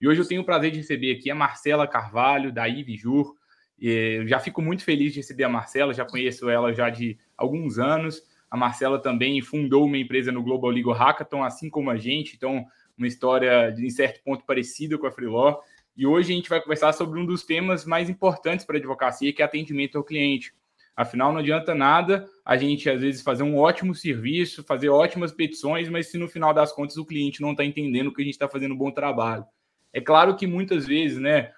E hoje eu tenho o prazer de receber aqui a Marcela Carvalho, da Ivijur. Eu já fico muito feliz de receber a Marcela, já conheço ela já de alguns anos. A Marcela também fundou uma empresa no Global Legal Hackathon, assim como a gente, então uma história de em certo ponto parecida com a Freeló. E hoje a gente vai conversar sobre um dos temas mais importantes para a advocacia, que é atendimento ao cliente. Afinal, não adianta nada a gente, às vezes, fazer um ótimo serviço, fazer ótimas petições, mas se no final das contas o cliente não está entendendo que a gente está fazendo um bom trabalho. É claro que muitas vezes, né,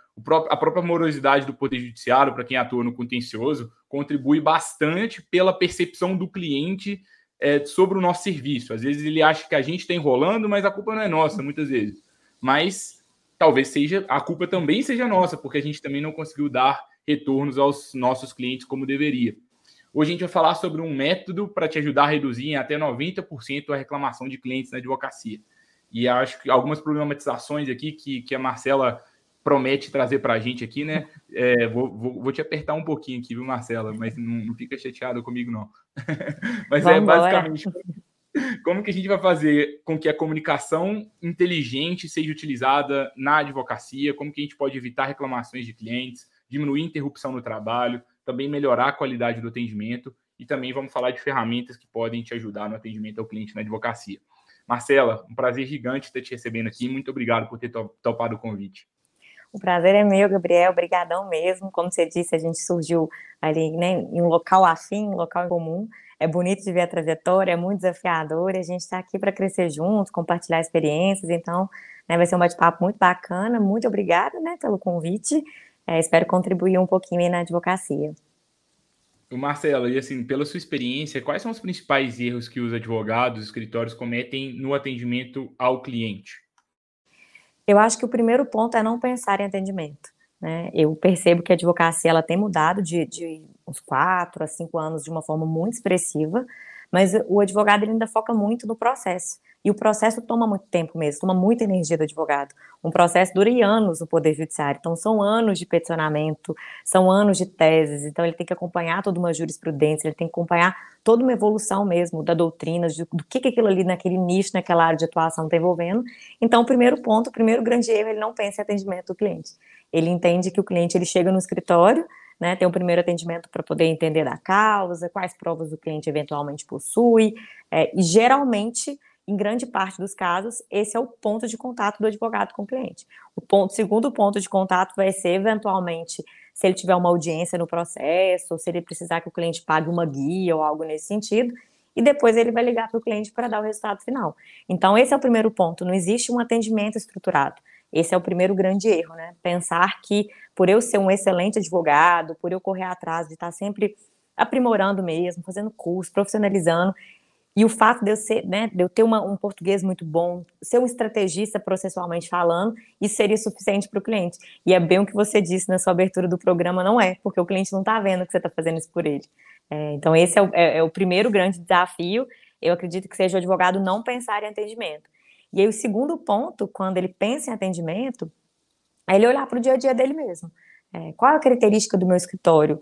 a própria morosidade do Poder Judiciário, para quem atua no contencioso, contribui bastante pela percepção do cliente é, sobre o nosso serviço. Às vezes ele acha que a gente está enrolando, mas a culpa não é nossa, muitas vezes. Mas talvez seja a culpa também seja nossa, porque a gente também não conseguiu dar retornos aos nossos clientes como deveria. Hoje a gente vai falar sobre um método para te ajudar a reduzir em até 90% a reclamação de clientes na advocacia. E acho que algumas problematizações aqui que, que a Marcela promete trazer para a gente aqui, né? É, vou, vou, vou, te apertar um pouquinho aqui, viu, Marcela? Mas não, não fica chateado comigo, não. Mas é Vamos é basicamente como que a gente vai fazer com que a comunicação inteligente seja utilizada na advocacia, como que a gente pode evitar reclamações de clientes, diminuir interrupção no trabalho, também melhorar a qualidade do atendimento e também vamos falar de ferramentas que podem te ajudar no atendimento ao cliente na advocacia. Marcela, um prazer gigante estar te recebendo aqui. Muito obrigado por ter topado o convite. O prazer é meu, Gabriel. Obrigadão mesmo. Como você disse, a gente surgiu ali né, em um local afim, um local em comum. É bonito de ver a trajetória, é muito desafiador. E a gente está aqui para crescer juntos, compartilhar experiências. Então, né, vai ser um bate-papo muito bacana. Muito obrigada né, pelo convite. É, espero contribuir um pouquinho na advocacia. Marcelo, e assim, pela sua experiência, quais são os principais erros que os advogados, os escritórios cometem no atendimento ao cliente? Eu acho que o primeiro ponto é não pensar em atendimento. Né? Eu percebo que a advocacia ela tem mudado de, de uns quatro a cinco anos de uma forma muito expressiva, mas o advogado ainda foca muito no processo. E o processo toma muito tempo mesmo, toma muita energia do advogado. Um processo dura anos no Poder Judiciário, então são anos de peticionamento, são anos de teses, então ele tem que acompanhar toda uma jurisprudência, ele tem que acompanhar toda uma evolução mesmo da doutrina, de, do que, que aquilo ali naquele nicho, naquela área de atuação está envolvendo. Então, o primeiro ponto, o primeiro grande erro, ele não pensa em atendimento do cliente. Ele entende que o cliente ele chega no escritório, né, tem um primeiro atendimento para poder entender da causa, quais provas o cliente eventualmente possui, é, e geralmente em grande parte dos casos, esse é o ponto de contato do advogado com o cliente. O ponto, segundo ponto de contato vai ser, eventualmente, se ele tiver uma audiência no processo, ou se ele precisar que o cliente pague uma guia ou algo nesse sentido, e depois ele vai ligar para o cliente para dar o resultado final. Então, esse é o primeiro ponto, não existe um atendimento estruturado. Esse é o primeiro grande erro, né? Pensar que por eu ser um excelente advogado, por eu correr atrás de estar sempre aprimorando mesmo, fazendo curso, profissionalizando, e o fato de eu, ser, né, de eu ter uma, um português muito bom, ser um estrategista processualmente falando, isso seria suficiente para o cliente. E é bem o que você disse na sua abertura do programa, não é, porque o cliente não está vendo que você está fazendo isso por ele. É, então, esse é o, é, é o primeiro grande desafio. Eu acredito que seja o advogado não pensar em atendimento. E aí, o segundo ponto, quando ele pensa em atendimento, é ele olhar para o dia a dia dele mesmo. É, qual é a característica do meu escritório?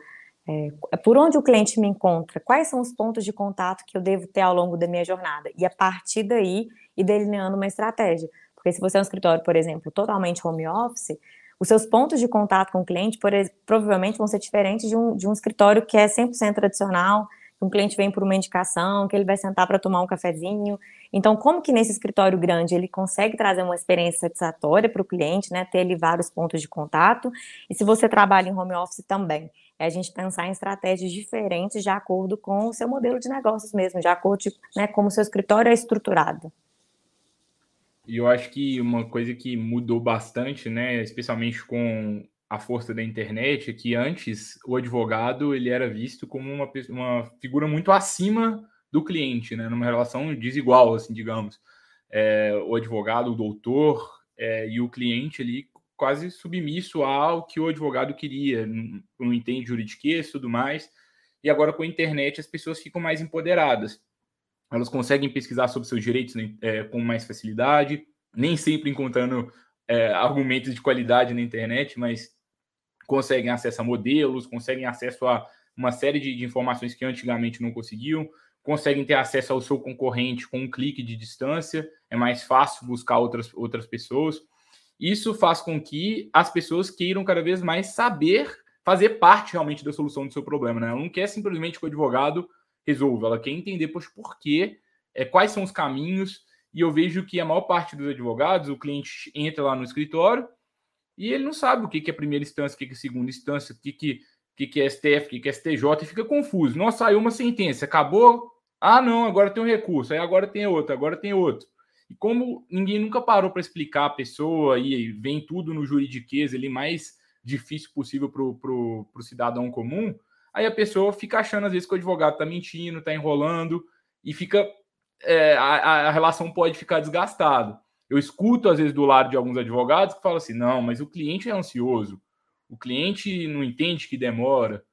É, por onde o cliente me encontra? Quais são os pontos de contato que eu devo ter ao longo da minha jornada? E a partir daí, ir delineando uma estratégia. Porque se você é um escritório, por exemplo, totalmente home office, os seus pontos de contato com o cliente por, provavelmente vão ser diferentes de um, de um escritório que é 100% tradicional, que um cliente vem por uma indicação, que ele vai sentar para tomar um cafezinho. Então, como que nesse escritório grande ele consegue trazer uma experiência satisfatória para o cliente, né, ter ali vários pontos de contato, e se você trabalha em home office também é a gente pensar em estratégias diferentes de acordo com o seu modelo de negócios mesmo, de acordo com né, como o seu escritório é estruturado. E eu acho que uma coisa que mudou bastante, né, especialmente com a força da internet, é que antes o advogado ele era visto como uma, uma figura muito acima do cliente, né, numa relação desigual, assim, digamos. É, o advogado, o doutor é, e o cliente ali quase submisso ao que o advogado queria, não, não entende juridiquês e tudo mais. E agora com a internet as pessoas ficam mais empoderadas. Elas conseguem pesquisar sobre seus direitos né, é, com mais facilidade, nem sempre encontrando é, argumentos de qualidade na internet, mas conseguem acesso a modelos, conseguem acesso a uma série de, de informações que antigamente não conseguiam, conseguem ter acesso ao seu concorrente com um clique de distância, é mais fácil buscar outras, outras pessoas. Isso faz com que as pessoas queiram cada vez mais saber fazer parte realmente da solução do seu problema. Né? Ela não quer simplesmente que o advogado resolva, ela quer entender poxa, por quê, é, quais são os caminhos, e eu vejo que a maior parte dos advogados, o cliente entra lá no escritório e ele não sabe o que, é primeira instância, o que, é segunda instância, o que, que, que, que é STF, o que, que é STJ, e fica confuso. Nossa, saiu uma sentença, acabou. Ah, não, agora tem um recurso, aí agora tem outro, agora tem outro. E como ninguém nunca parou para explicar a pessoa e vem tudo no juridiquês ali mais difícil possível para o cidadão comum, aí a pessoa fica achando às vezes que o advogado está mentindo, está enrolando e fica é, a, a relação pode ficar desgastada. Eu escuto, às vezes, do lado de alguns advogados que falam assim: não, mas o cliente é ansioso, o cliente não entende que demora.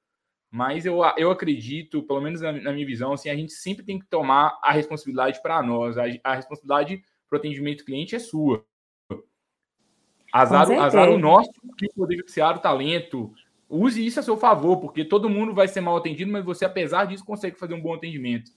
Mas eu, eu acredito, pelo menos na, na minha visão, assim, a gente sempre tem que tomar a responsabilidade para nós. A, a responsabilidade para o atendimento do cliente é sua. Azar, azar o nosso que poder judiciário, talento. Use isso a seu favor, porque todo mundo vai ser mal atendido, mas você, apesar disso, consegue fazer um bom atendimento.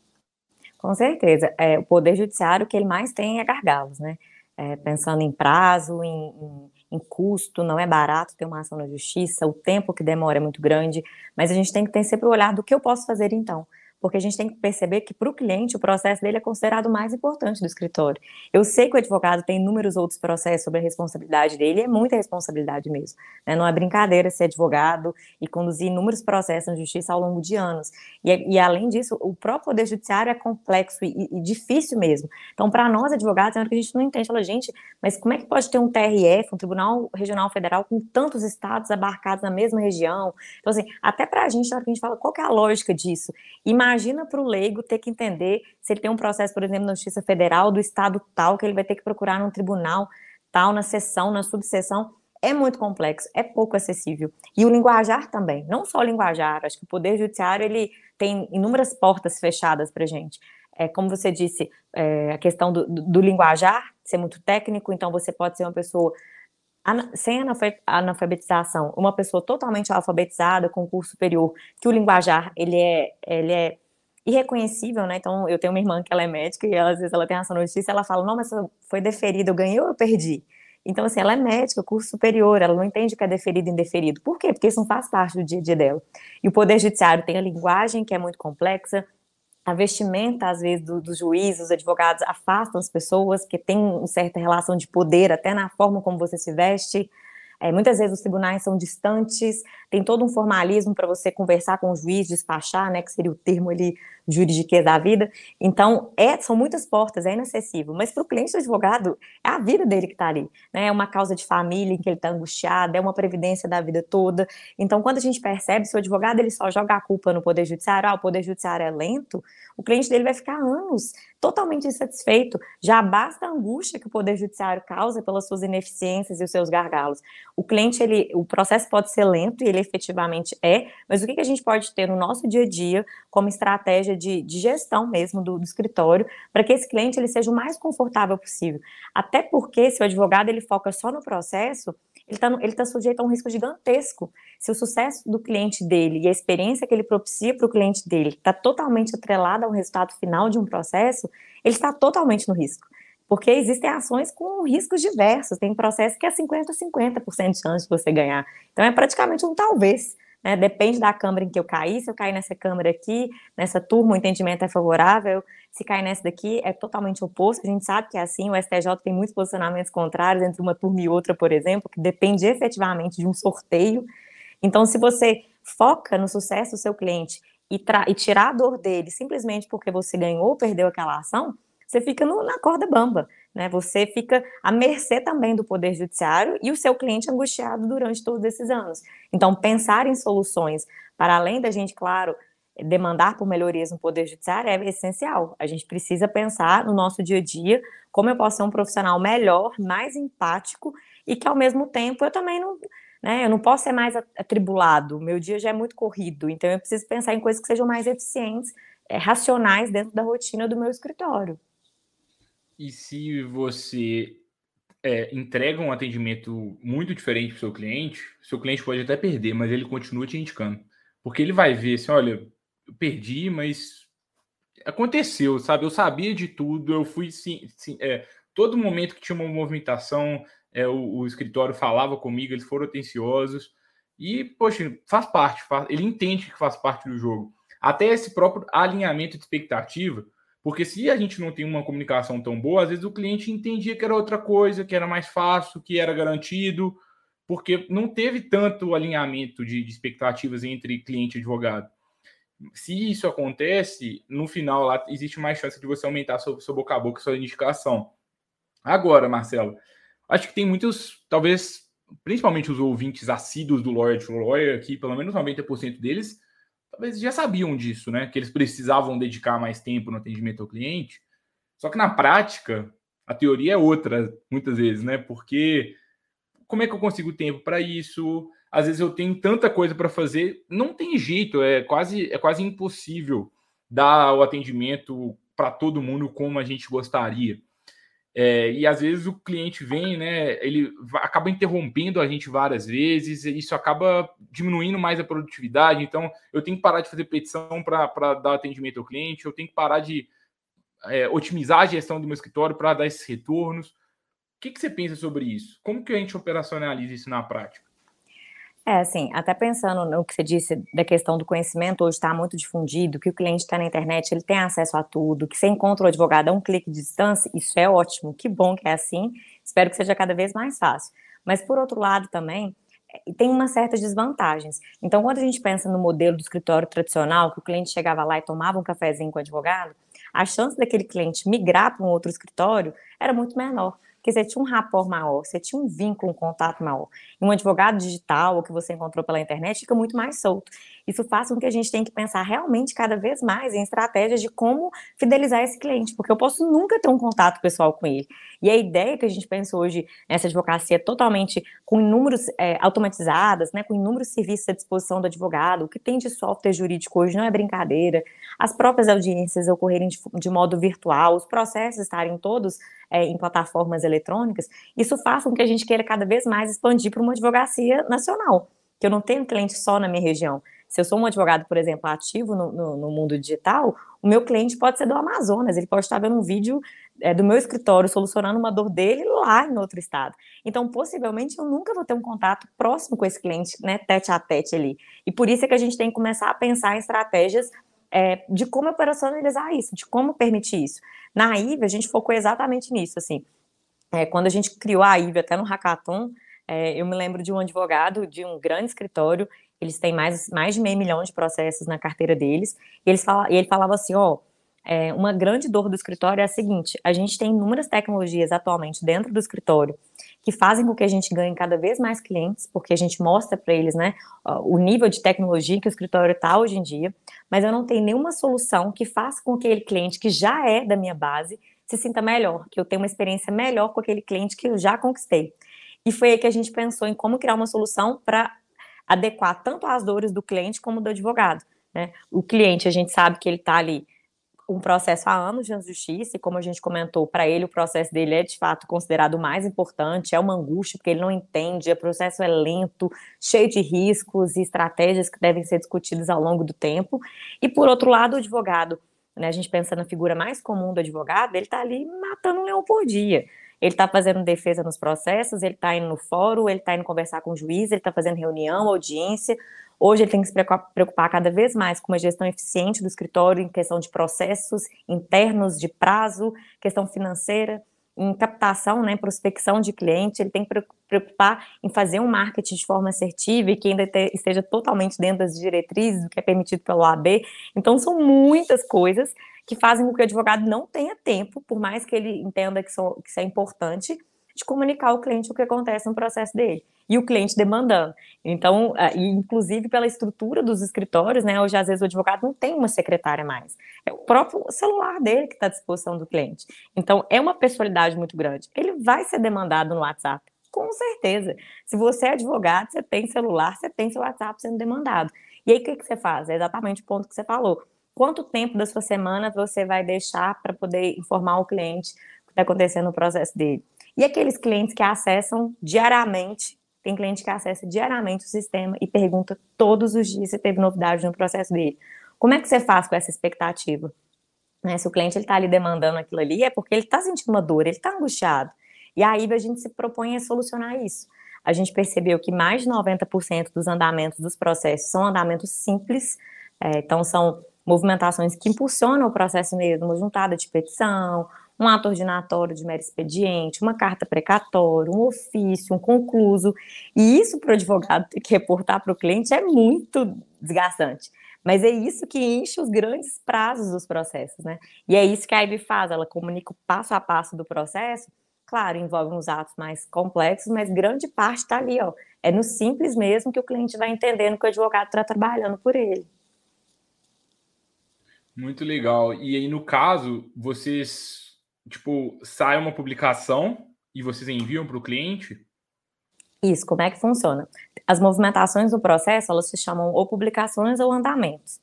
Com certeza. É, o Poder Judiciário, o que ele mais tem é gargalos, né? É, pensando em prazo, em, em, em, custo, não é barato ter uma ação na justiça, o tempo que demora é muito grande, mas a gente tem que ter sempre o olhar do que eu posso fazer então porque a gente tem que perceber que para o cliente o processo dele é considerado o mais importante do escritório. Eu sei que o advogado tem inúmeros outros processos sobre a responsabilidade dele, é muita responsabilidade mesmo. Né? Não é brincadeira ser advogado e conduzir inúmeros processos na justiça ao longo de anos. E, e além disso, o próprio poder judiciário é complexo e, e difícil mesmo. Então, para nós advogados, é hora que a gente não entende, fala, gente, mas como é que pode ter um TRF, um Tribunal Regional Federal, com tantos estados abarcados na mesma região? Então, assim, até para a gente, na hora que a gente fala, qual é a lógica disso? Imagina imagina para o leigo ter que entender se ele tem um processo, por exemplo, na Justiça Federal do estado tal, que ele vai ter que procurar num tribunal tal, na sessão, na subseção. É muito complexo, é pouco acessível. E o linguajar também, não só o linguajar, acho que o Poder Judiciário ele tem inúmeras portas fechadas para gente. É, como você disse, é, a questão do, do, do linguajar ser muito técnico, então você pode ser uma pessoa sem analfabetização, uma pessoa totalmente alfabetizada com curso superior, que o linguajar ele é, ele é irreconhecível, né? Então, eu tenho uma irmã que ela é médica e ela, às vezes ela tem ação notícia, ela fala, não, mas foi deferido, eu ganhei ou eu perdi? Então, assim, ela é médica, curso superior, ela não entende o que é deferido e indeferido. Por quê? Porque isso não faz parte do dia a dia dela. E o Poder Judiciário tem a linguagem que é muito complexa, a vestimenta, às vezes, dos do juízes, dos advogados, afastam as pessoas, que tem uma certa relação de poder, até na forma como você se veste. É, muitas vezes os tribunais são distantes, tem todo um formalismo para você conversar com o juiz, despachar, né, que seria o termo ali juridiquês da vida. Então, é, são muitas portas, é inacessível. Mas para o cliente do advogado, é a vida dele que está ali. Né? É uma causa de família em que ele está angustiado, é uma previdência da vida toda. Então, quando a gente percebe, se o advogado ele só joga a culpa no Poder Judiciário, ah, o Poder Judiciário é lento, o cliente dele vai ficar anos totalmente insatisfeito. Já basta a angústia que o Poder Judiciário causa pelas suas ineficiências e os seus gargalos. O cliente, ele, o processo pode ser lento, e ele efetivamente é, mas o que, que a gente pode ter no nosso dia a dia como estratégia de, de gestão mesmo do, do escritório, para que esse cliente ele seja o mais confortável possível. Até porque, se o advogado ele foca só no processo, ele está ele tá sujeito a um risco gigantesco. Se o sucesso do cliente dele e a experiência que ele propicia para o cliente dele está totalmente atrelada ao resultado final de um processo, ele está totalmente no risco. Porque existem ações com riscos diversos, tem processo que é 50% a 50% de chance de você ganhar. Então é praticamente um talvez. Né? Depende da câmara em que eu caí. Se eu cair nessa câmara aqui, nessa turma, o entendimento é favorável. Se cair nessa daqui, é totalmente oposto. A gente sabe que é assim. O STJ tem muitos posicionamentos contrários entre uma turma e outra, por exemplo, que depende efetivamente de um sorteio. Então, se você foca no sucesso do seu cliente e, e tirar a dor dele simplesmente porque você ganhou ou perdeu aquela ação, você fica no, na corda bamba. Né? Você fica à mercê também do Poder Judiciário e o seu cliente angustiado durante todos esses anos. Então, pensar em soluções, para além da gente, claro, demandar por melhorias no Poder Judiciário é essencial. A gente precisa pensar no nosso dia a dia como eu posso ser um profissional melhor, mais empático e que ao mesmo tempo eu também não, né, eu não posso ser mais atribulado, meu dia já é muito corrido, então eu preciso pensar em coisas que sejam mais eficientes, é, racionais dentro da rotina do meu escritório. E se você é, entrega um atendimento muito diferente para o seu cliente, seu cliente pode até perder, mas ele continua te indicando. Porque ele vai ver assim, olha, eu perdi, mas aconteceu, sabe? Eu sabia de tudo, eu fui sim, sim é, todo momento que tinha uma movimentação, é, o, o, escritório falava comigo, eles foram atenciosos. E, poxa, faz parte, faz, ele entende que faz parte do jogo. Até esse próprio alinhamento de expectativa, porque se a gente não tem uma comunicação tão boa, às vezes o cliente entendia que era outra coisa, que era mais fácil, que era garantido, porque não teve tanto alinhamento de, de expectativas entre cliente e advogado. Se isso acontece, no final lá existe mais chance de você aumentar seu, seu boca a boca, sua indicação. Agora, Marcelo, acho que tem muitos, talvez, principalmente os ouvintes assíduos do Lawyer to Lawyer, aqui, pelo menos 90% deles, talvez já sabiam disso, né? Que eles precisavam dedicar mais tempo no atendimento ao cliente. Só que na prática, a teoria é outra, muitas vezes, né? Porque como é que eu consigo tempo para isso? Às vezes eu tenho tanta coisa para fazer, não tem jeito, é quase é quase impossível dar o atendimento para todo mundo como a gente gostaria. É, e às vezes o cliente vem, né? Ele acaba interrompendo a gente várias vezes, isso acaba diminuindo mais a produtividade. Então, eu tenho que parar de fazer petição para dar atendimento ao cliente, eu tenho que parar de é, otimizar a gestão do meu escritório para dar esses retornos. O que, que você pensa sobre isso? Como que a gente operacionaliza isso na prática? É, assim, até pensando no que você disse da questão do conhecimento, hoje está muito difundido, que o cliente está na internet, ele tem acesso a tudo, que você encontra o advogado a um clique de distância, isso é ótimo, que bom que é assim, espero que seja cada vez mais fácil. Mas, por outro lado, também, é, tem umas certas desvantagens. Então, quando a gente pensa no modelo do escritório tradicional, que o cliente chegava lá e tomava um cafezinho com o advogado, a chance daquele cliente migrar para um outro escritório era muito menor porque você tinha um rapport maior, você tinha um vínculo, um contato maior. E um advogado digital, ou que você encontrou pela internet, fica muito mais solto. Isso faz com que a gente tenha que pensar realmente cada vez mais em estratégias de como fidelizar esse cliente, porque eu posso nunca ter um contato pessoal com ele. E a ideia que a gente pensa hoje nessa advocacia totalmente com inúmeros é, automatizadas, né, com inúmeros serviços à disposição do advogado, o que tem de software jurídico hoje não é brincadeira, as próprias audiências ocorrerem de, de modo virtual, os processos estarem todos é, em plataformas eletrônicas, isso faz com que a gente queira cada vez mais expandir para uma advocacia nacional, que eu não tenho cliente só na minha região. Se eu sou um advogado, por exemplo, ativo no, no, no mundo digital, o meu cliente pode ser do Amazonas, ele pode estar vendo um vídeo é, do meu escritório solucionando uma dor dele lá em outro estado. Então, possivelmente, eu nunca vou ter um contato próximo com esse cliente, né, tete a tete ali. E por isso é que a gente tem que começar a pensar em estratégias é, de como operacionalizar isso, de como permitir isso. Na IVE, a gente focou exatamente nisso, assim. É, quando a gente criou a IVE até no Hackathon, é, eu me lembro de um advogado de um grande escritório, eles têm mais, mais de meio milhão de processos na carteira deles, e, eles fala, e ele falava assim, ó, é, uma grande dor do escritório é a seguinte, a gente tem inúmeras tecnologias atualmente dentro do escritório que fazem com que a gente ganhe cada vez mais clientes, porque a gente mostra para eles, né, o nível de tecnologia que o escritório está hoje em dia, mas eu não tenho nenhuma solução que faça com que aquele cliente que já é da minha base se sinta melhor, que eu tenha uma experiência melhor com aquele cliente que eu já conquistei. E foi aí que a gente pensou em como criar uma solução para adequar tanto as dores do cliente como do advogado. Né? O cliente, a gente sabe que ele está ali um processo há anos de justiça, e como a gente comentou, para ele o processo dele é de fato considerado o mais importante, é uma angústia, porque ele não entende, o processo é lento, cheio de riscos e estratégias que devem ser discutidas ao longo do tempo. E por outro lado, o advogado, né, a gente pensa na figura mais comum do advogado, ele está ali matando um leão por dia. Ele está fazendo defesa nos processos, ele está indo no fórum, ele está indo conversar com o juiz, ele está fazendo reunião, audiência, Hoje ele tem que se preocupar cada vez mais com uma gestão eficiente do escritório em questão de processos internos, de prazo, questão financeira, em captação, né, prospecção de cliente, ele tem que preocupar em fazer um marketing de forma assertiva e que ainda te, esteja totalmente dentro das diretrizes do que é permitido pelo AB. Então, são muitas coisas que fazem com que o advogado não tenha tempo, por mais que ele entenda que, que isso é importante, de comunicar ao cliente o que acontece no processo dele e o cliente demandando. Então, inclusive pela estrutura dos escritórios, né? Hoje, às vezes, o advogado não tem uma secretária mais. É o próprio celular dele que está à disposição do cliente. Então, é uma pessoalidade muito grande. Ele vai ser demandado no WhatsApp. Com certeza. Se você é advogado, você tem celular, você tem seu WhatsApp sendo demandado. E aí, o que, que você faz? É exatamente o ponto que você falou. Quanto tempo da sua semana você vai deixar para poder informar o cliente o que está acontecendo no processo dele? E aqueles clientes que acessam diariamente, tem cliente que acessa diariamente o sistema e pergunta todos os dias se teve novidade no processo dele. Como é que você faz com essa expectativa? Né, se o cliente está ali demandando aquilo ali, é porque ele está sentindo uma dor, ele está angustiado. E aí a gente se propõe a solucionar isso. A gente percebeu que mais de 90% dos andamentos dos processos são andamentos simples, é, então são movimentações que impulsionam o processo mesmo, juntada de petição, um ato ordinatório de mero expediente, uma carta precatória, um ofício, um concluso. E isso para o advogado ter que reportar para o cliente é muito desgastante. Mas é isso que enche os grandes prazos dos processos, né? E é isso que a IB faz, ela comunica o passo a passo do processo. Claro, envolve uns atos mais complexos, mas grande parte está ali, ó. É no simples mesmo que o cliente vai entendendo que o advogado está trabalhando por ele. Muito legal. E aí, no caso, vocês, tipo, sai uma publicação e vocês enviam para o cliente? Isso, como é que funciona? As movimentações do processo, elas se chamam ou publicações ou andamentos.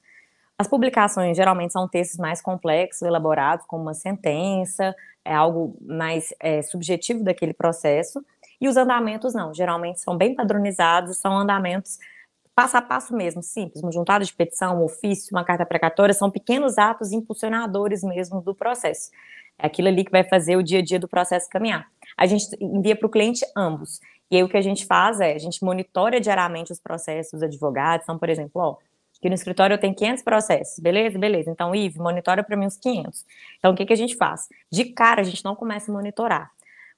As publicações geralmente são textos mais complexos, elaborados, como uma sentença, é algo mais é, subjetivo daquele processo, e os andamentos não, geralmente são bem padronizados, são andamentos passo a passo mesmo, simples, uma juntada de petição, um ofício, uma carta precatória, são pequenos atos impulsionadores mesmo do processo. É aquilo ali que vai fazer o dia a dia do processo caminhar. A gente envia para o cliente ambos. E aí o que a gente faz é, a gente monitora diariamente os processos dos advogados. Então, por exemplo, ó, aqui no escritório eu tenho 500 processos, beleza? Beleza. Então, Ive, monitora para mim os 500. Então, o que, que a gente faz? De cara, a gente não começa a monitorar.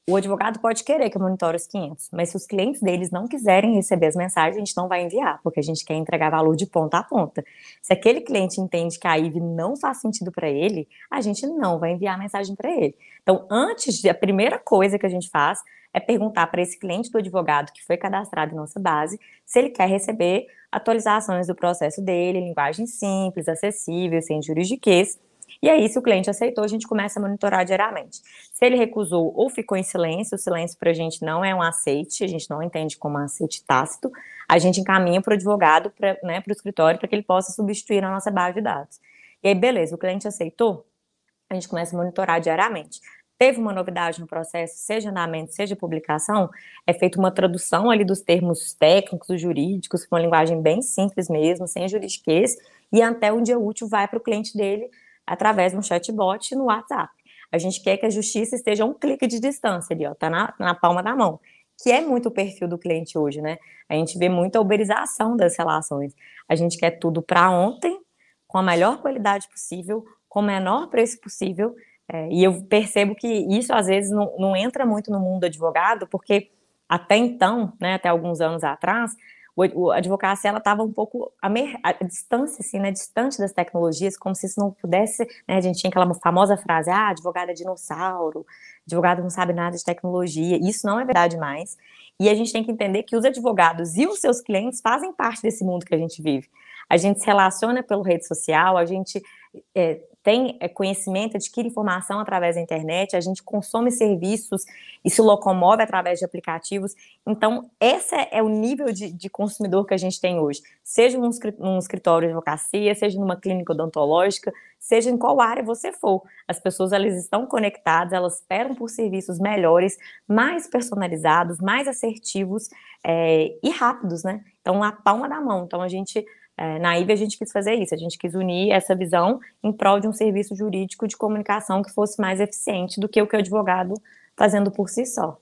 O advogado pode querer que eu monitore os 500, mas se os clientes deles não quiserem receber as mensagens, a gente não vai enviar, porque a gente quer entregar valor de ponta a ponta. Se aquele cliente entende que a IVE não faz sentido para ele, a gente não vai enviar a mensagem para ele. Então, antes, a primeira coisa que a gente faz é perguntar para esse cliente do advogado que foi cadastrado em nossa base se ele quer receber atualizações do processo dele, linguagem simples, acessível, sem juridiquês. E aí, se o cliente aceitou, a gente começa a monitorar diariamente. Se ele recusou ou ficou em silêncio, o silêncio para a gente não é um aceite, a gente não entende como um aceite tácito, a gente encaminha para o advogado, para né, o escritório, para que ele possa substituir a nossa base de dados. E aí, beleza, o cliente aceitou, a gente começa a monitorar diariamente teve uma novidade no processo, seja andamento, seja publicação, é feita uma tradução ali dos termos técnicos, jurídicos, com uma linguagem bem simples mesmo, sem juridiquês, e até um dia útil vai para o cliente dele através de um chatbot no WhatsApp. A gente quer que a justiça esteja a um clique de distância ali, ó, tá na, na palma da mão, que é muito o perfil do cliente hoje, né? A gente vê muita uberização das relações. A gente quer tudo para ontem, com a melhor qualidade possível, com o menor preço possível, é, e eu percebo que isso às vezes não, não, entra muito no mundo do advogado, porque até então, né, até alguns anos atrás, o, a advocacia ela estava um pouco a, distância, assim, né, distante das tecnologias, como se isso não pudesse, né, a gente tinha aquela famosa frase, ah, advogado é dinossauro, advogado não sabe nada de tecnologia, isso não é verdade mais, e a gente tem que entender que os advogados e os seus clientes fazem parte desse mundo que a gente vive. A gente se relaciona pelo rede social, a gente é, tem é, conhecimento, adquire informação através da internet, a gente consome serviços e se locomove através de aplicativos. Então, esse é o nível de, de consumidor que a gente tem hoje. Seja num, num escritório de advocacia, seja numa clínica odontológica, seja em qual área você for. As pessoas elas estão conectadas, elas esperam por serviços melhores, mais personalizados, mais assertivos é, e rápidos, né? Então, a palma da mão. Então, a gente é, na IVE a gente quis fazer isso, a gente quis unir essa visão em prol de um serviço jurídico de comunicação que fosse mais eficiente do que o que o advogado fazendo por si só.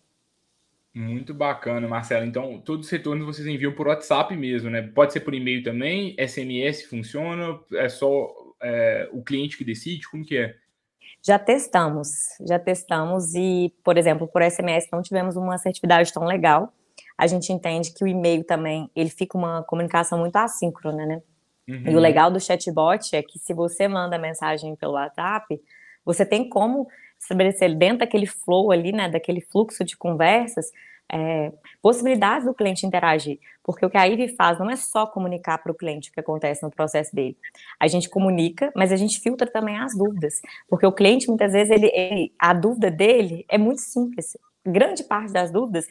Muito bacana, Marcelo. Então, todos os retornos vocês enviam por WhatsApp mesmo, né? Pode ser por e-mail também, SMS funciona, é só é, o cliente que decide, como que é? Já testamos, já testamos e, por exemplo, por SMS não tivemos uma assertividade tão legal, a gente entende que o e-mail também, ele fica uma comunicação muito assíncrona, né? Uhum. E o uhum. legal do chatbot é que se você manda mensagem pelo WhatsApp, você tem como estabelecer dentro daquele flow ali, né, daquele fluxo de conversas, é, possibilidades do cliente interagir, porque o que a IVE faz não é só comunicar para o cliente o que acontece no processo dele. A gente comunica, mas a gente filtra também as dúvidas, porque o cliente muitas vezes ele, ele a dúvida dele é muito simples. Grande parte das dúvidas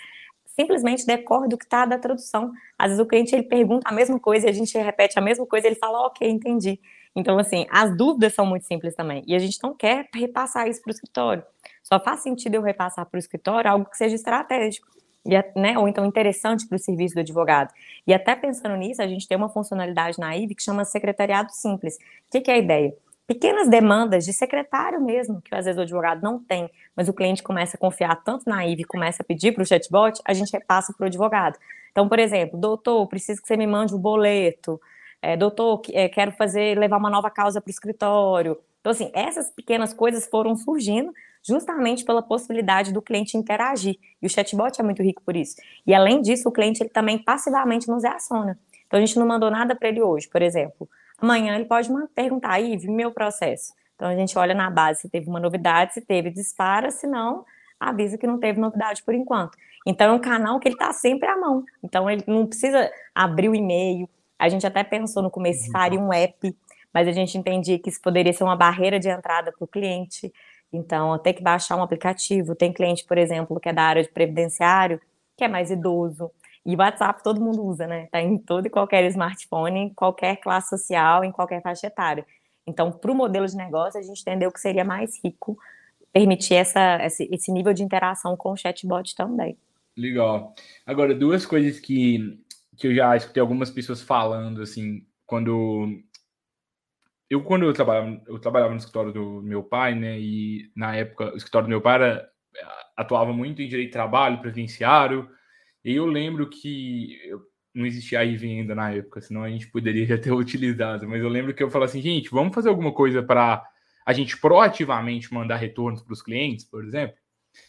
simplesmente decorre do que está da tradução. Às vezes o cliente ele pergunta a mesma coisa e a gente repete a mesma coisa e ele fala, ok, entendi. Então, assim, as dúvidas são muito simples também. E a gente não quer repassar isso para o escritório. Só faz sentido eu repassar para o escritório algo que seja estratégico. E, né, ou então interessante para o serviço do advogado. E até pensando nisso, a gente tem uma funcionalidade na IVE que chama secretariado simples. O que, que é a ideia? Pequenas demandas de secretário mesmo, que às vezes o advogado não tem, mas o cliente começa a confiar tanto na IVE, começa a pedir para o chatbot, a gente repassa para o advogado. Então, por exemplo, doutor, preciso que você me mande o um boleto, é, doutor, é, quero fazer, levar uma nova causa para o escritório. Então, assim, essas pequenas coisas foram surgindo justamente pela possibilidade do cliente interagir. E o chatbot é muito rico por isso. E além disso, o cliente ele também passivamente nos reaciona. Então, a gente não mandou nada para ele hoje, por exemplo. Amanhã ele pode perguntar, aí, meu processo. Então, a gente olha na base se teve uma novidade, se teve, dispara, se não, avisa que não teve novidade por enquanto. Então, é um canal que ele está sempre à mão. Então, ele não precisa abrir o e-mail, a gente até pensou no começo se faria um app, mas a gente entendia que isso poderia ser uma barreira de entrada para o cliente. Então, ter que baixar um aplicativo. Tem cliente, por exemplo, que é da área de previdenciário, que é mais idoso. E WhatsApp todo mundo usa, né? Está em todo e qualquer smartphone, em qualquer classe social, em qualquer faixa etária. Então, para o modelo de negócio, a gente entendeu que seria mais rico permitir essa, esse nível de interação com o chatbot também. Legal. Agora, duas coisas que que eu já escutei algumas pessoas falando, assim, quando. Eu, quando eu trabalhava, eu trabalhava no escritório do meu pai, né? E na época, o escritório do meu pai era, atuava muito em direito de trabalho, previdenciário. E eu lembro que não existia IV ainda na época, senão a gente poderia já ter utilizado. Mas eu lembro que eu falei assim, gente, vamos fazer alguma coisa para a gente proativamente mandar retornos para os clientes, por exemplo.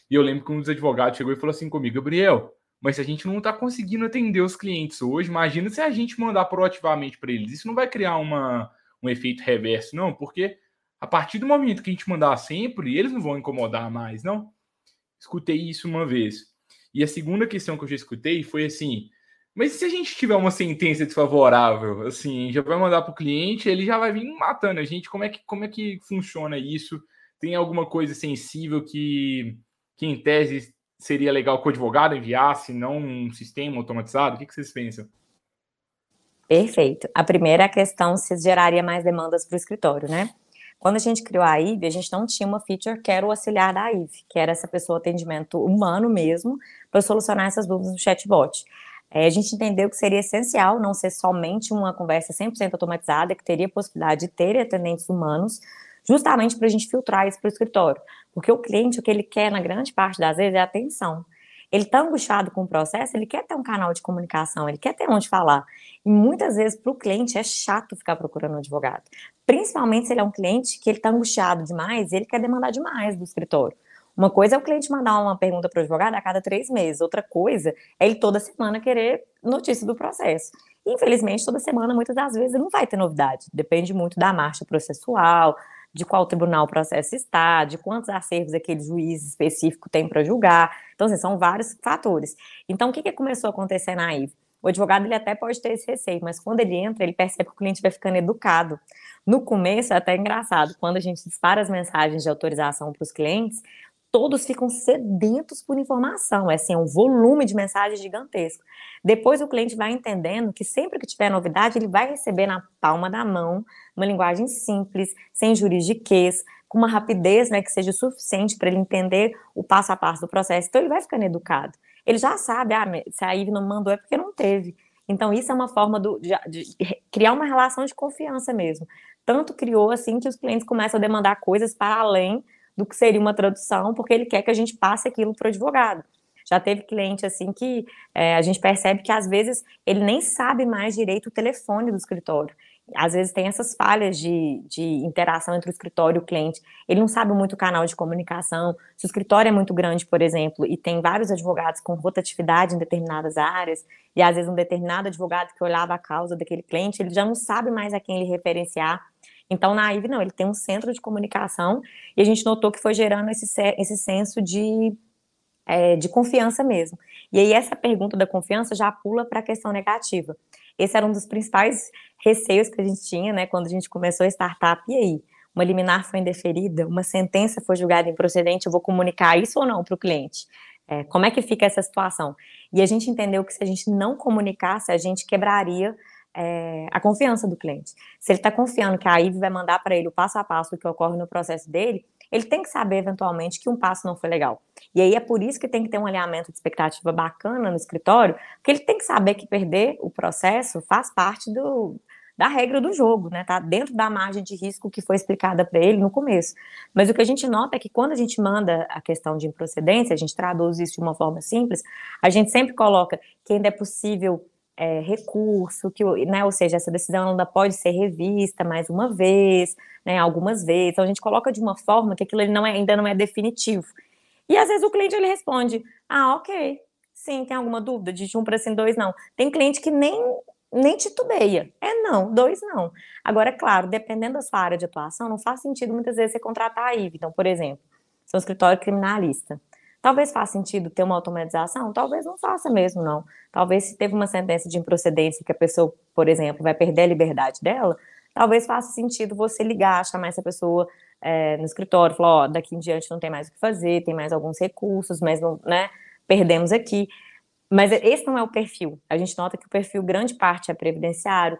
E eu lembro que um dos advogados chegou e falou assim comigo, Gabriel, mas se a gente não está conseguindo atender os clientes hoje, imagina se a gente mandar proativamente para eles. Isso não vai criar uma, um efeito reverso, não, porque a partir do momento que a gente mandar sempre, eles não vão incomodar mais, não? Escutei isso uma vez. E a segunda questão que eu já escutei foi assim: mas se a gente tiver uma sentença desfavorável, assim, já vai mandar para o cliente, ele já vai vir matando a gente. Como é que, como é que funciona isso? Tem alguma coisa sensível que, que em tese seria legal que o advogado enviasse, não um sistema automatizado? O que, vocês pensam? Perfeito. A primeira questão se geraria mais demandas para o escritório, né? Quando a gente criou a IVE, a gente não tinha uma feature que era o auxiliar da IVE, que era essa pessoa atendimento humano mesmo, para solucionar essas dúvidas no chatbot. É, a gente entendeu que seria essencial não ser somente uma conversa 100% automatizada, que teria possibilidade de ter atendentes humanos, justamente para a gente filtrar isso para o escritório. Porque o cliente, o que ele quer, na grande parte das vezes, é atenção. Ele está angustiado com o processo, ele quer ter um canal de comunicação, ele quer ter onde falar. E muitas vezes, para o cliente, é chato ficar procurando um advogado. Principalmente se ele é um cliente que ele está angustiado demais e ele quer demandar demais do escritório. Uma coisa é o cliente mandar uma pergunta para o advogado a cada três meses, outra coisa é ele toda semana querer notícia do processo. Infelizmente, toda semana, muitas das vezes, não vai ter novidade. Depende muito da marcha processual, de qual tribunal o processo está, de quantos acervos aquele juiz específico tem para julgar. Então, assim, são vários fatores. Então, o que, que começou a acontecer na IVE? O advogado ele até pode ter esse receio, mas quando ele entra, ele percebe que o cliente vai ficando educado. No começo é até engraçado, quando a gente dispara as mensagens de autorização para os clientes, todos ficam sedentos por informação, é assim, é um volume de mensagens gigantesco. Depois o cliente vai entendendo que sempre que tiver novidade, ele vai receber na palma da mão, uma linguagem simples, sem juridiquês, com uma rapidez né, que seja suficiente para ele entender o passo a passo do processo. Então ele vai ficando educado. Ele já sabe, ah, se a IVE não mandou é porque não teve. Então isso é uma forma do, de, de criar uma relação de confiança mesmo. Tanto criou assim que os clientes começam a demandar coisas para além do que seria uma tradução, porque ele quer que a gente passe aquilo para o advogado. Já teve cliente assim que é, a gente percebe que às vezes ele nem sabe mais direito o telefone do escritório. Às vezes tem essas falhas de, de interação entre o escritório e o cliente. Ele não sabe muito o canal de comunicação. Se o escritório é muito grande, por exemplo, e tem vários advogados com rotatividade em determinadas áreas, e às vezes um determinado advogado que olhava a causa daquele cliente, ele já não sabe mais a quem ele referenciar. Então, na IVE, não, ele tem um centro de comunicação e a gente notou que foi gerando esse, esse senso de, é, de confiança mesmo. E aí, essa pergunta da confiança já pula para a questão negativa. Esse era um dos principais receios que a gente tinha, né, quando a gente começou a startup. E aí? Uma liminar foi indeferida, uma sentença foi julgada improcedente, eu vou comunicar isso ou não para o cliente? É, como é que fica essa situação? E a gente entendeu que se a gente não comunicasse, a gente quebraria é, a confiança do cliente. Se ele está confiando que a IVE vai mandar para ele o passo a passo do que ocorre no processo dele, ele tem que saber, eventualmente, que um passo não foi legal. E aí é por isso que tem que ter um alinhamento de expectativa bacana no escritório, porque ele tem que saber que perder o processo faz parte do, da regra do jogo, né? Tá dentro da margem de risco que foi explicada para ele no começo. Mas o que a gente nota é que quando a gente manda a questão de improcedência, a gente traduz isso de uma forma simples, a gente sempre coloca que ainda é possível é, recurso, que, né, ou seja, essa decisão ainda pode ser revista mais uma vez, né, algumas vezes. Então a gente coloca de uma forma que aquilo não é, ainda não é definitivo. E às vezes o cliente ele responde: "Ah, OK. Sim, tem alguma dúvida de um para assim dois não". Tem cliente que nem nem titubeia. É não, dois não. Agora, é claro, dependendo da sua área de atuação, não faz sentido muitas vezes você contratar a IVE. Então, por exemplo, seu escritório criminalista. Talvez faça sentido ter uma automatização, talvez não faça mesmo, não. Talvez se teve uma sentença de improcedência que a pessoa, por exemplo, vai perder a liberdade dela, talvez faça sentido você ligar, chamar essa pessoa é, no escritório, falar, ó, daqui em diante não tem mais o que fazer, tem mais alguns recursos, mas não, né, perdemos aqui. Mas esse não é o perfil. A gente nota que o perfil, grande parte, é previdenciário,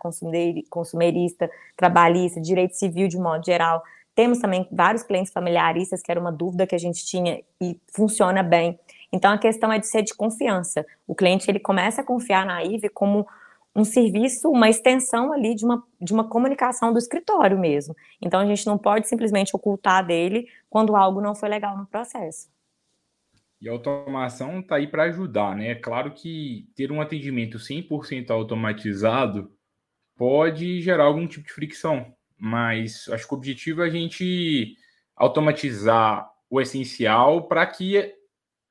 consumerista, trabalhista, direito civil de modo geral. Temos também vários clientes familiaristas, que era uma dúvida que a gente tinha e funciona bem. Então a questão é de ser de confiança. O cliente ele começa a confiar na IVE como um serviço, uma extensão ali de uma, de uma comunicação do escritório mesmo. Então a gente não pode simplesmente ocultar dele quando algo não foi legal no processo. E a automação está aí para ajudar, né? É claro que ter um atendimento 100% automatizado pode gerar algum tipo de fricção, mas acho que o objetivo é a gente automatizar o essencial para que,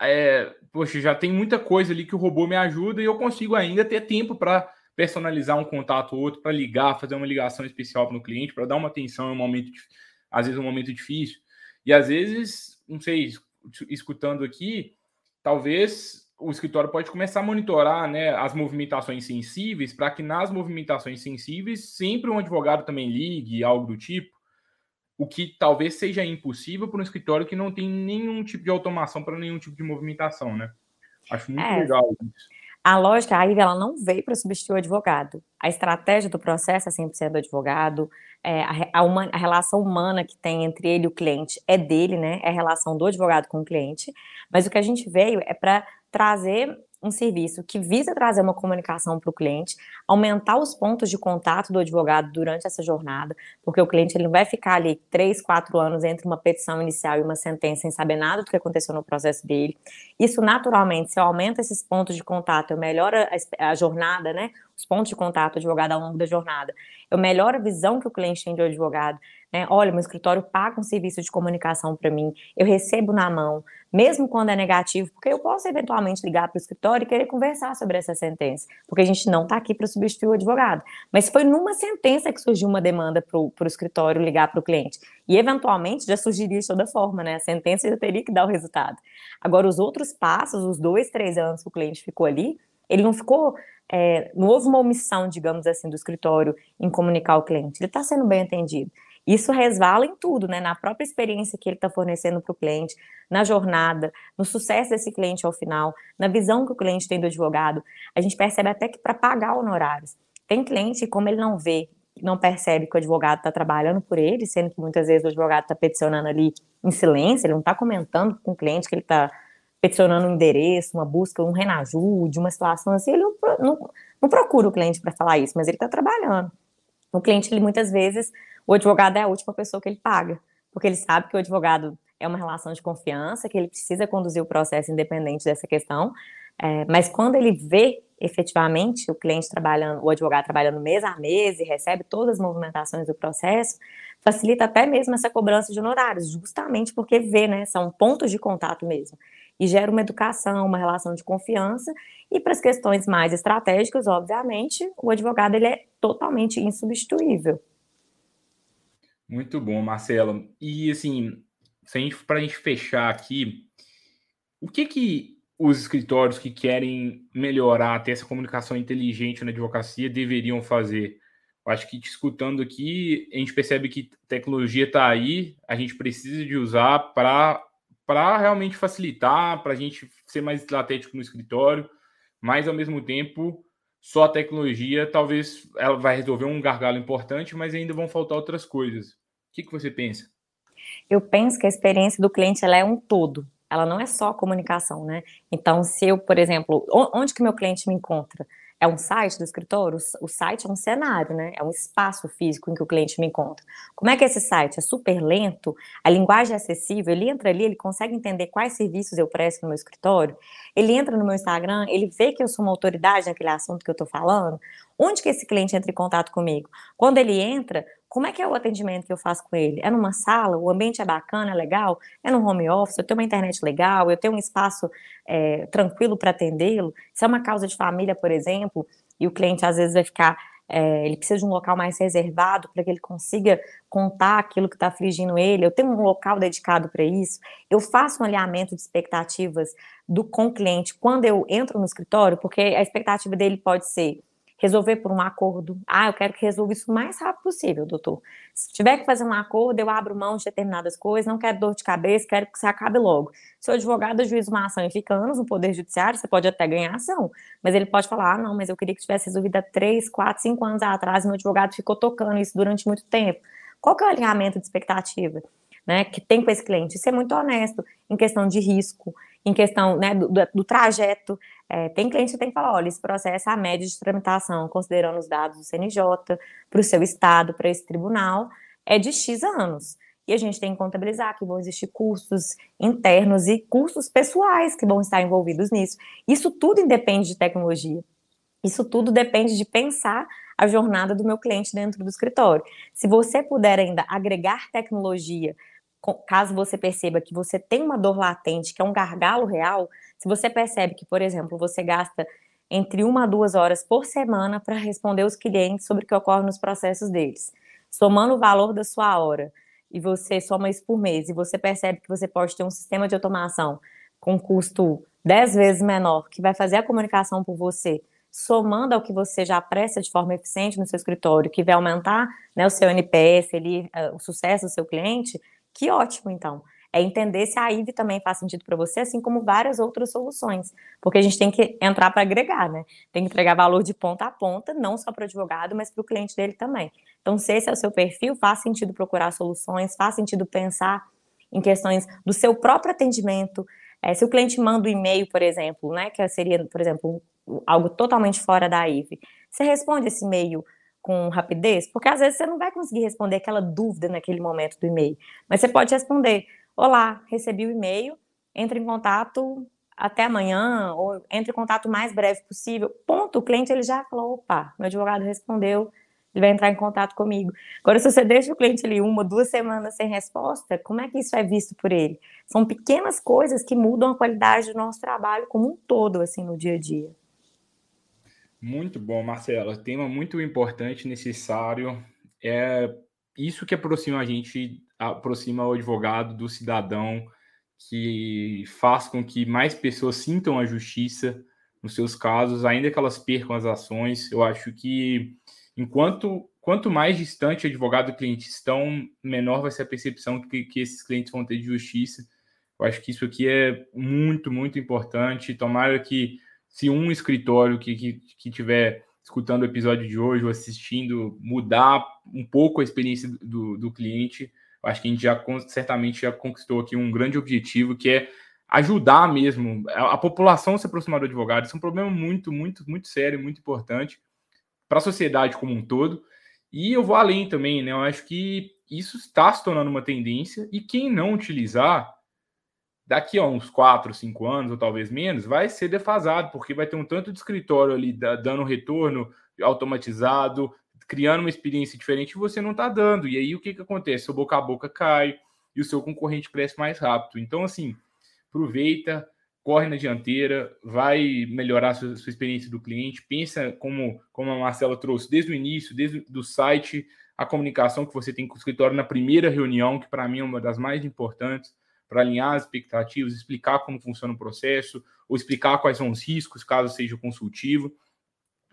é, poxa, já tem muita coisa ali que o robô me ajuda e eu consigo ainda ter tempo para personalizar um contato ou outro, para ligar, fazer uma ligação especial para o cliente, para dar uma atenção em um momento, às vezes um momento difícil. E às vezes, não sei, escutando aqui, talvez o escritório pode começar a monitorar né, as movimentações sensíveis para que nas movimentações sensíveis sempre um advogado também ligue, algo do tipo, o que talvez seja impossível para um escritório que não tem nenhum tipo de automação para nenhum tipo de movimentação, né? Acho muito é. legal isso. A lógica, a IVA, ela não veio para substituir o advogado. A estratégia do processo é 100% do advogado, é, a, a, uma, a, relação humana que tem entre ele e o cliente é dele, né? É a relação do advogado com o cliente. Mas o que a gente veio é para trazer um serviço que visa trazer uma comunicação para o cliente, aumentar os pontos de contato do advogado durante essa jornada, porque o cliente ele não vai ficar ali três, quatro anos entre uma petição inicial e uma sentença sem saber nada do que aconteceu no processo dele. Isso naturalmente, se eu aumento esses pontos de contato, eu melhoro a, a jornada, né? Os pontos de contato do advogado ao longo da jornada. Eu melhoro a visão que o cliente tem de advogado. Né? Olha, meu escritório paga um serviço de comunicação para mim, eu recebo na mão, mesmo quando é negativo, porque eu posso eventualmente ligar para o escritório e querer conversar sobre essa sentença, porque a gente não está aqui para substituir o advogado. Mas foi numa sentença que surgiu uma demanda para o escritório ligar para o cliente. E eventualmente já surgiria de toda forma, né? A sentença já teria que dar o resultado. Agora, os outros passos, os dois, três anos que o cliente ficou ali, ele não ficou. É, não houve uma omissão, digamos assim, do escritório em comunicar o cliente. Ele está sendo bem atendido. Isso resvala em tudo, né? Na própria experiência que ele está fornecendo para o cliente, na jornada, no sucesso desse cliente ao final, na visão que o cliente tem do advogado. A gente percebe até que para pagar honorários. Tem cliente, como ele não vê, não percebe que o advogado está trabalhando por ele, sendo que muitas vezes o advogado está peticionando ali em silêncio, ele não está comentando com o cliente que ele está peticionando um endereço, uma busca, um renajude, uma situação assim, ele não, não, não procura o cliente para falar isso, mas ele está trabalhando. O cliente, ele muitas vezes o advogado é a última pessoa que ele paga, porque ele sabe que o advogado é uma relação de confiança, que ele precisa conduzir o processo independente dessa questão, é, mas quando ele vê efetivamente o cliente trabalhando, o advogado trabalhando mês a mês e recebe todas as movimentações do processo, facilita até mesmo essa cobrança de honorários, justamente porque vê, né, são pontos de contato mesmo, e gera uma educação, uma relação de confiança, e para as questões mais estratégicas, obviamente, o advogado ele é totalmente insubstituível. Muito bom, Marcelo. E assim, para a gente fechar aqui, o que que os escritórios que querem melhorar, ter essa comunicação inteligente na advocacia deveriam fazer? Eu acho que te escutando aqui, a gente percebe que tecnologia está aí, a gente precisa de usar para para realmente facilitar, para a gente ser mais estratégico no escritório, mas ao mesmo tempo, só a tecnologia talvez ela vai resolver um gargalo importante, mas ainda vão faltar outras coisas. O que, que você pensa? Eu penso que a experiência do cliente ela é um todo. Ela não é só comunicação, né? Então, se eu, por exemplo, onde que meu cliente me encontra? É um site do escritório? O site é um cenário, né? É um espaço físico em que o cliente me encontra. Como é que esse site é super lento? A linguagem é acessível? Ele entra ali, ele consegue entender quais serviços eu presto no meu escritório? Ele entra no meu Instagram, ele vê que eu sou uma autoridade naquele assunto que eu estou falando? Onde que esse cliente entra em contato comigo? Quando ele entra, como é que é o atendimento que eu faço com ele? É numa sala? O ambiente é bacana, é legal? É no home office? Eu tenho uma internet legal? Eu tenho um espaço é, tranquilo para atendê-lo? Se é uma causa de família, por exemplo, e o cliente às vezes vai ficar é, ele precisa de um local mais reservado para que ele consiga contar aquilo que está afligindo ele. Eu tenho um local dedicado para isso. Eu faço um alinhamento de expectativas do com o cliente quando eu entro no escritório, porque a expectativa dele pode ser resolver por um acordo. Ah, eu quero que resolva isso o mais rápido possível, doutor. Se tiver que fazer um acordo, eu abro mão de determinadas coisas, não quero dor de cabeça, quero que você acabe logo. Se o advogado juiz uma ação e fica anos no Poder Judiciário, você pode até ganhar ação, mas ele pode falar, ah, não, mas eu queria que tivesse resolvido há três, quatro, cinco anos atrás, meu advogado ficou tocando isso durante muito tempo. Qual que é o alinhamento de expectativa? Né, que tem com esse cliente, isso é muito honesto em questão de risco, em questão né, do, do, trajeto. É, tem cliente que tem que falar: olha, esse processo é a média de tramitação, considerando os dados do CNJ, para o seu estado, para esse tribunal, é de X anos. E a gente tem que contabilizar que vão existir custos internos e custos pessoais que vão estar envolvidos nisso. Isso tudo independe de tecnologia. Isso tudo depende de pensar a jornada do meu cliente dentro do escritório. Se você puder ainda agregar tecnologia caso você perceba que você tem uma dor latente, que é um gargalo real, se você percebe que, por exemplo, você gasta entre uma a duas horas por semana para responder os clientes sobre o que ocorre nos processos deles, somando o valor da sua hora, e você soma isso por mês, e você percebe que você pode ter um sistema de automação com custo 10 vezes menor, que vai fazer a comunicação por você, somando ao que você já presta de forma eficiente no seu escritório, que vai aumentar né, o seu NPS, ali, uh, o sucesso do seu cliente, que ótimo, então. É entender se a IVE também faz sentido para você, assim como várias outras soluções. Porque a gente tem que entrar para agregar, né? Tem que entregar valor de ponta a ponta, não só para o advogado, mas para o cliente dele também. Então, se esse é o seu perfil, faz sentido procurar soluções, faz sentido pensar em questões do seu próprio atendimento. É, se o cliente manda um e-mail, por exemplo, né, que seria, por exemplo, algo totalmente fora da IVE, você responde esse e-mail com rapidez, porque às vezes você não vai conseguir responder aquela dúvida naquele momento do e-mail, mas você pode responder: Olá, recebi o e-mail, entre em contato até amanhã, ou entre em contato o mais breve possível. Ponto. O cliente ele já falou: opa, meu advogado respondeu, ele vai entrar em contato comigo. Agora, se você deixa o cliente ali uma, duas semanas sem resposta, como é que isso é visto por ele? São pequenas coisas que mudam a qualidade do nosso trabalho como um todo, assim, no dia a dia. Muito bom, Marcelo. Tema muito importante, necessário. É isso que aproxima a gente, aproxima o advogado do cidadão, que faz com que mais pessoas sintam a justiça nos seus casos, ainda que elas percam as ações. Eu acho que enquanto quanto mais distante o advogado do cliente estão, menor vai ser a percepção que, que esses clientes vão ter de justiça. Eu acho que isso aqui é muito, muito importante. Tomara que se um escritório que, que, que tiver escutando o episódio de hoje ou assistindo mudar um pouco a experiência do, do cliente, acho que a gente já certamente já conquistou aqui um grande objetivo que é ajudar mesmo a, a população se aproximar do advogado. Isso é um problema muito, muito, muito sério, muito importante para a sociedade como um todo. E eu vou além também, né? Eu acho que isso está se tornando uma tendência e quem não utilizar daqui a uns 4, 5 anos, ou talvez menos, vai ser defasado, porque vai ter um tanto de escritório ali dando retorno automatizado, criando uma experiência diferente e você não está dando. E aí o que, que acontece? O boca a boca cai e o seu concorrente cresce mais rápido. Então, assim, aproveita, corre na dianteira, vai melhorar a sua, sua experiência do cliente, pensa como, como a Marcela trouxe desde o início, desde o site, a comunicação que você tem com o escritório na primeira reunião, que para mim é uma das mais importantes para alinhar as expectativas, explicar como funciona o processo, ou explicar quais são os riscos, caso seja consultivo,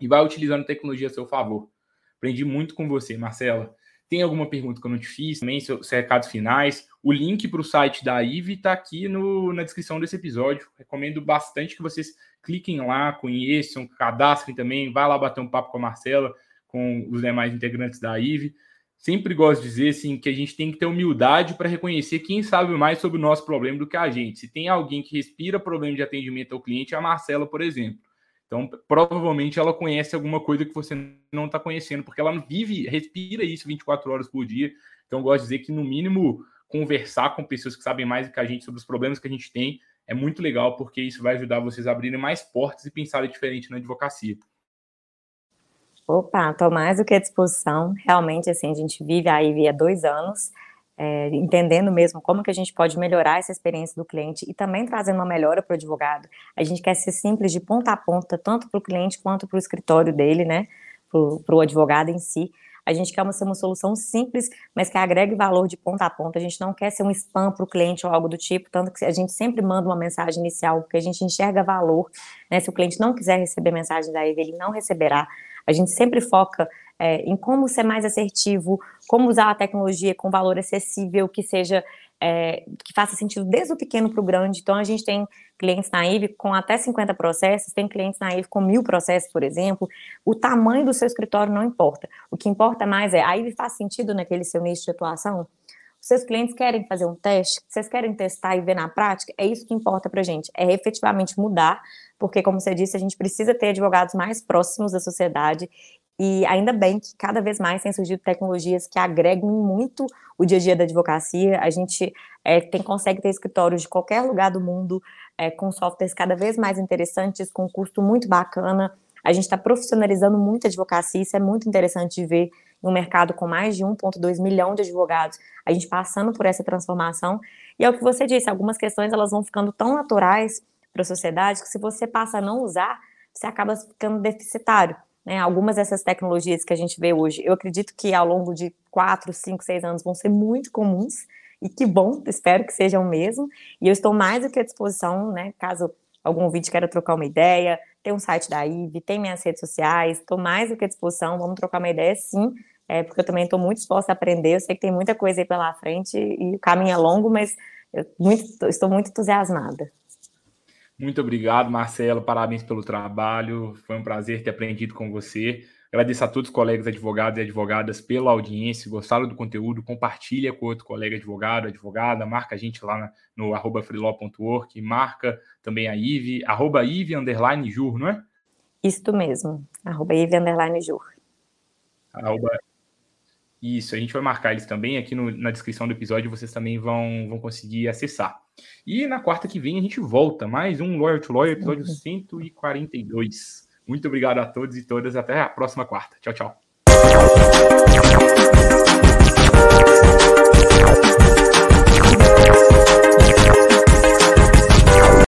e vai utilizando tecnologia a seu favor. Aprendi muito com você, Marcela. Tem alguma pergunta que eu não te fiz? Também seus recados finais. O link para o site da IVE está aqui no, na descrição desse episódio. Recomendo bastante que vocês cliquem lá, conheçam, cadastrem também. Vai lá bater um papo com a Marcela, com os demais integrantes da IVE. Sempre gosto de dizer assim, que a gente tem que ter humildade para reconhecer quem sabe mais sobre o nosso problema do que a gente. Se tem alguém que respira problema de atendimento ao cliente, é a Marcela, por exemplo. Então, provavelmente ela conhece alguma coisa que você não está conhecendo, porque ela vive, respira isso 24 horas por dia. Então, gosto de dizer que, no mínimo, conversar com pessoas que sabem mais do que a gente sobre os problemas que a gente tem é muito legal, porque isso vai ajudar vocês a abrirem mais portas e pensarem diferente na advocacia. Opa, estou mais do que à disposição. Realmente, assim, a gente vive aí há dois anos é, entendendo mesmo como que a gente pode melhorar essa experiência do cliente e também trazendo uma melhora para o advogado. A gente quer ser simples de ponta a ponta, tanto para o cliente quanto para o escritório dele, né? Para o advogado em si. A gente quer uma, ser uma solução simples, mas que agregue valor de ponta a ponta. A gente não quer ser um spam para o cliente ou algo do tipo, tanto que a gente sempre manda uma mensagem inicial, porque a gente enxerga valor. Né? Se o cliente não quiser receber mensagem da EVE, ele não receberá. A gente sempre foca é, em como ser mais assertivo, como usar a tecnologia com valor acessível, que seja é, que faça sentido desde o pequeno para o grande. Então, a gente tem clientes na IVE com até 50 processos, tem clientes na IVE com mil processos, por exemplo. O tamanho do seu escritório não importa. O que importa mais é, a IVE faz sentido naquele seu nicho de atuação? Seus clientes querem fazer um teste? Vocês querem testar e ver na prática? É isso que importa para a gente. É efetivamente mudar, porque, como você disse, a gente precisa ter advogados mais próximos da sociedade e ainda bem que cada vez mais têm surgido tecnologias que agregam muito o dia a dia da advocacia. A gente é, tem, consegue ter escritórios de qualquer lugar do mundo, é, com softwares cada vez mais interessantes, com custo muito bacana. A gente está profissionalizando muito a advocacia, isso é muito interessante de ver em um mercado com mais de 1,2 milhão de advogados, a gente passando por essa transformação. E é o que você disse, algumas questões elas vão ficando tão naturais para a sociedade que se você passa a não usar, você acaba ficando deficitário. Né, algumas dessas tecnologias que a gente vê hoje, eu acredito que ao longo de quatro, cinco, seis anos vão ser muito comuns, e que bom, espero que sejam mesmo, e eu estou mais do que à disposição, né, caso algum vídeo queira trocar uma ideia, tem um site da IVE, tem minhas redes sociais, estou mais do que à disposição, vamos trocar uma ideia sim, é, porque eu também estou muito disposta a aprender, eu sei que tem muita coisa aí pela frente, e o caminho é longo, mas muito, estou muito entusiasmada. Muito obrigado, Marcelo. Parabéns pelo trabalho. Foi um prazer ter aprendido com você. Agradeço a todos os colegas advogados e advogadas pela audiência. Gostaram do conteúdo? Compartilha com outro colega advogado, advogada. Marca a gente lá no arroba freelaw.work. Marca também a Ive, arroba Ive underline Jur, não é? Isto mesmo, arroba Ive underline Jur. Arroba isso, a gente vai marcar eles também aqui no, na descrição do episódio, vocês também vão, vão conseguir acessar. E na quarta que vem a gente volta, mais um Lawyer to Lawyer, episódio 142. Muito obrigado a todos e todas, até a próxima quarta. Tchau, tchau.